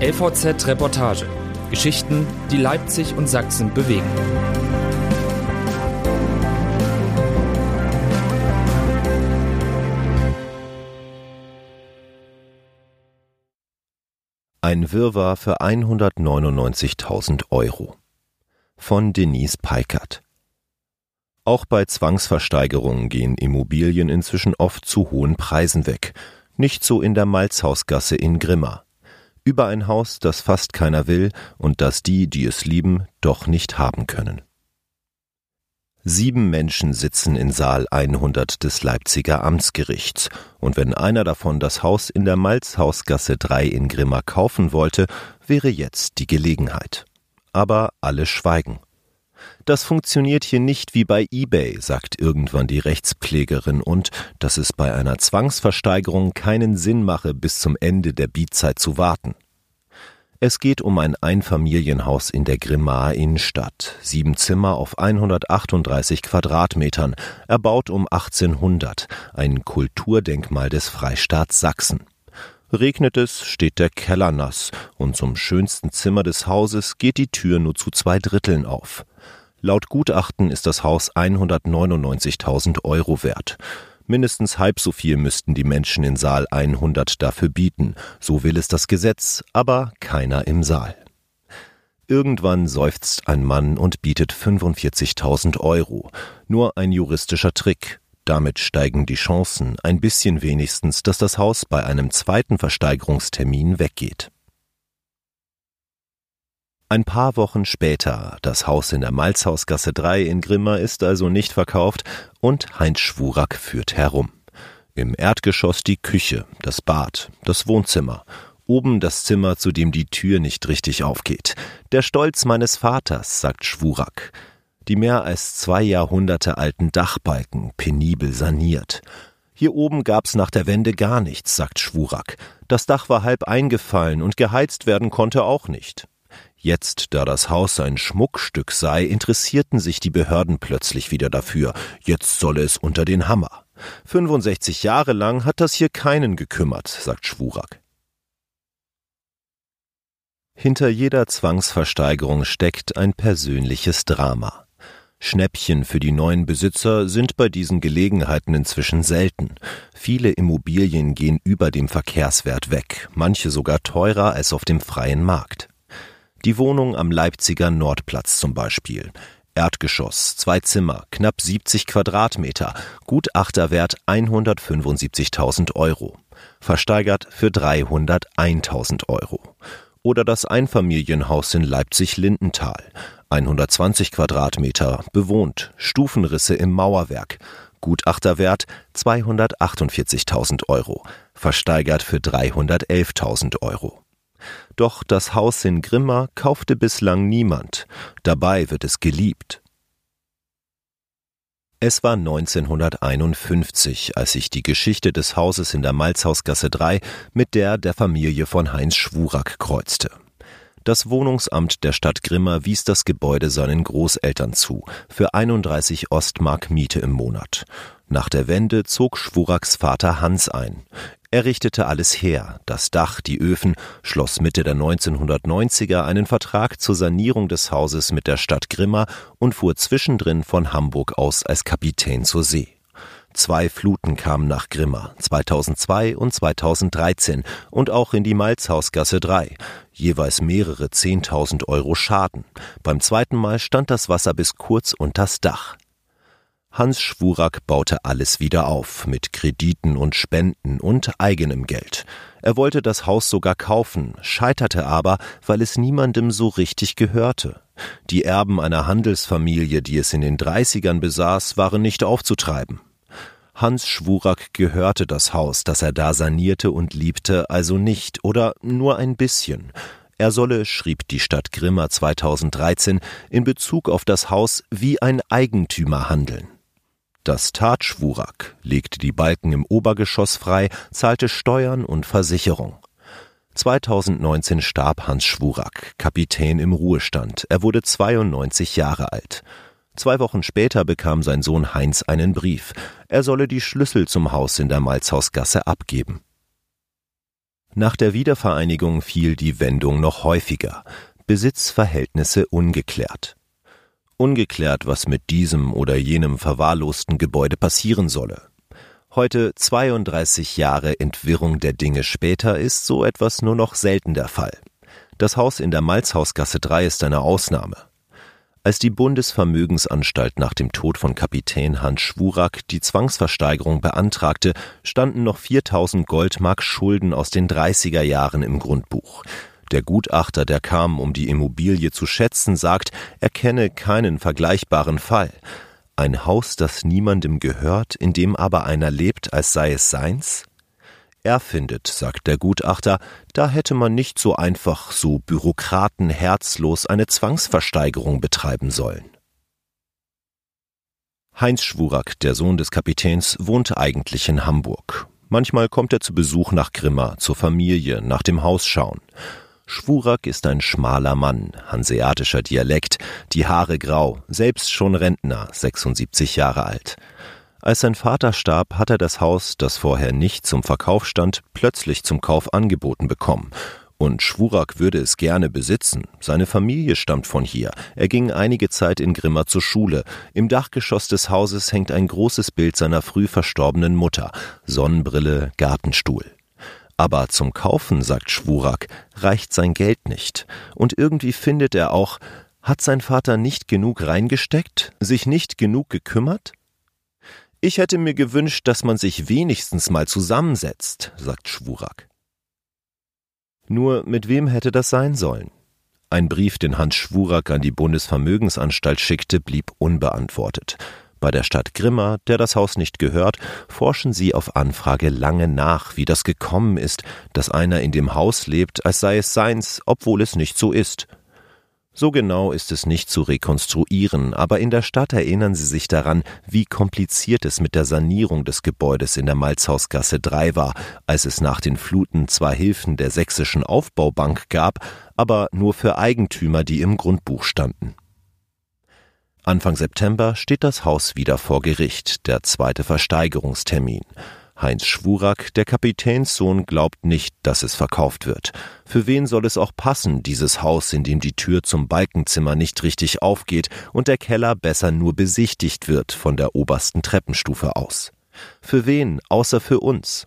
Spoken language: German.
LVZ Reportage. Geschichten, die Leipzig und Sachsen bewegen. Ein Wirrwarr für 199.000 Euro. Von Denise Peikert. Auch bei Zwangsversteigerungen gehen Immobilien inzwischen oft zu hohen Preisen weg. Nicht so in der Malzhausgasse in Grimma. Über ein Haus, das fast keiner will und das die, die es lieben, doch nicht haben können. Sieben Menschen sitzen in Saal 100 des Leipziger Amtsgerichts, und wenn einer davon das Haus in der Malzhausgasse 3 in Grimma kaufen wollte, wäre jetzt die Gelegenheit. Aber alle schweigen. Das funktioniert hier nicht wie bei eBay, sagt irgendwann die Rechtspflegerin und dass es bei einer Zwangsversteigerung keinen Sinn mache, bis zum Ende der Bietzeit zu warten. Es geht um ein Einfamilienhaus in der Grimmaer Innenstadt. Sieben Zimmer auf 138 Quadratmetern, erbaut um 1800. Ein Kulturdenkmal des Freistaats Sachsen. Regnet es, steht der Keller nass und zum schönsten Zimmer des Hauses geht die Tür nur zu zwei Dritteln auf. Laut Gutachten ist das Haus 199.000 Euro wert. Mindestens halb so viel müssten die Menschen in Saal 100 dafür bieten, so will es das Gesetz, aber keiner im Saal. Irgendwann seufzt ein Mann und bietet 45.000 Euro. Nur ein juristischer Trick. Damit steigen die Chancen ein bisschen wenigstens, dass das Haus bei einem zweiten Versteigerungstermin weggeht. Ein paar Wochen später, das Haus in der Malzhausgasse 3 in Grimma ist also nicht verkauft und Heinz Schwurak führt herum. Im Erdgeschoss die Küche, das Bad, das Wohnzimmer, oben das Zimmer, zu dem die Tür nicht richtig aufgeht. Der Stolz meines Vaters, sagt Schwurak. Die mehr als zwei Jahrhunderte alten Dachbalken penibel saniert. Hier oben gab's nach der Wende gar nichts, sagt Schwurak. Das Dach war halb eingefallen und geheizt werden konnte auch nicht. Jetzt, da das Haus ein Schmuckstück sei, interessierten sich die Behörden plötzlich wieder dafür. Jetzt solle es unter den Hammer. 65 Jahre lang hat das hier keinen gekümmert, sagt Schwurak. Hinter jeder Zwangsversteigerung steckt ein persönliches Drama. Schnäppchen für die neuen Besitzer sind bei diesen Gelegenheiten inzwischen selten. Viele Immobilien gehen über dem Verkehrswert weg, manche sogar teurer als auf dem freien Markt. Die Wohnung am Leipziger Nordplatz zum Beispiel. Erdgeschoss, zwei Zimmer, knapp 70 Quadratmeter, Gutachterwert 175.000 Euro. Versteigert für 301.000 Euro. Oder das Einfamilienhaus in Leipzig-Lindenthal. 120 Quadratmeter, bewohnt, Stufenrisse im Mauerwerk. Gutachterwert 248.000 Euro. Versteigert für 311.000 Euro. Doch das Haus in Grimma kaufte bislang niemand, dabei wird es geliebt. Es war 1951, als sich die Geschichte des Hauses in der Malzhausgasse 3 mit der der Familie von Heinz Schwurak kreuzte. Das Wohnungsamt der Stadt Grimma wies das Gebäude seinen Großeltern zu, für 31 Ostmark Miete im Monat. Nach der Wende zog Schwuraks Vater Hans ein. Er richtete alles her, das Dach, die Öfen, schloss Mitte der 1990er einen Vertrag zur Sanierung des Hauses mit der Stadt Grimma und fuhr zwischendrin von Hamburg aus als Kapitän zur See. Zwei Fluten kamen nach Grimma, 2002 und 2013 und auch in die Malzhausgasse 3, jeweils mehrere Zehntausend Euro Schaden. Beim zweiten Mal stand das Wasser bis kurz unters Dach. Hans Schwurak baute alles wieder auf, mit Krediten und Spenden und eigenem Geld. Er wollte das Haus sogar kaufen, scheiterte aber, weil es niemandem so richtig gehörte. Die Erben einer Handelsfamilie, die es in den Dreißigern besaß, waren nicht aufzutreiben. Hans Schwurak gehörte das Haus, das er da sanierte und liebte, also nicht oder nur ein bisschen. Er solle, schrieb die Stadt Grimma 2013, in Bezug auf das Haus wie ein Eigentümer handeln. Das tat Schwurak, legte die Balken im Obergeschoss frei, zahlte Steuern und Versicherung. 2019 starb Hans Schwurak, Kapitän im Ruhestand. Er wurde 92 Jahre alt. Zwei Wochen später bekam sein Sohn Heinz einen Brief. Er solle die Schlüssel zum Haus in der Malzhausgasse abgeben. Nach der Wiedervereinigung fiel die Wendung noch häufiger. Besitzverhältnisse ungeklärt. Ungeklärt, was mit diesem oder jenem verwahrlosten Gebäude passieren solle. Heute 32 Jahre Entwirrung der Dinge später ist so etwas nur noch selten der Fall. Das Haus in der Malzhausgasse 3 ist eine Ausnahme. Als die Bundesvermögensanstalt nach dem Tod von Kapitän Hans Schwurak die Zwangsversteigerung beantragte, standen noch 4000 Goldmark Schulden aus den 30er Jahren im Grundbuch. Der Gutachter, der kam, um die Immobilie zu schätzen, sagt, er kenne keinen vergleichbaren Fall. Ein Haus, das niemandem gehört, in dem aber einer lebt, als sei es seins? Er findet, sagt der Gutachter, da hätte man nicht so einfach, so bürokratenherzlos eine Zwangsversteigerung betreiben sollen. Heinz Schwurak, der Sohn des Kapitäns, wohnt eigentlich in Hamburg. Manchmal kommt er zu Besuch nach Grimma, zur Familie, nach dem Haus schauen. Schwurak ist ein schmaler Mann, hanseatischer Dialekt, die Haare grau, selbst schon Rentner, 76 Jahre alt. Als sein Vater starb, hat er das Haus, das vorher nicht zum Verkauf stand, plötzlich zum Kauf angeboten bekommen. Und Schwurak würde es gerne besitzen. Seine Familie stammt von hier. Er ging einige Zeit in Grimma zur Schule. Im Dachgeschoss des Hauses hängt ein großes Bild seiner früh verstorbenen Mutter. Sonnenbrille, Gartenstuhl. Aber zum Kaufen, sagt Schwurak, reicht sein Geld nicht. Und irgendwie findet er auch, hat sein Vater nicht genug reingesteckt, sich nicht genug gekümmert? Ich hätte mir gewünscht, dass man sich wenigstens mal zusammensetzt, sagt Schwurak. Nur mit wem hätte das sein sollen? Ein Brief, den Hans Schwurak an die Bundesvermögensanstalt schickte, blieb unbeantwortet. Bei der Stadt Grimma, der das Haus nicht gehört, forschen sie auf Anfrage lange nach, wie das gekommen ist, dass einer in dem Haus lebt, als sei es seins, obwohl es nicht so ist. So genau ist es nicht zu rekonstruieren, aber in der Stadt erinnern Sie sich daran, wie kompliziert es mit der Sanierung des Gebäudes in der Malzhausgasse 3 war, als es nach den Fluten zwar Hilfen der Sächsischen Aufbaubank gab, aber nur für Eigentümer, die im Grundbuch standen. Anfang September steht das Haus wieder vor Gericht, der zweite Versteigerungstermin. Heinz Schwurak, der Kapitänssohn, glaubt nicht, dass es verkauft wird. Für wen soll es auch passen, dieses Haus, in dem die Tür zum Balkenzimmer nicht richtig aufgeht und der Keller besser nur besichtigt wird von der obersten Treppenstufe aus? Für wen, außer für uns?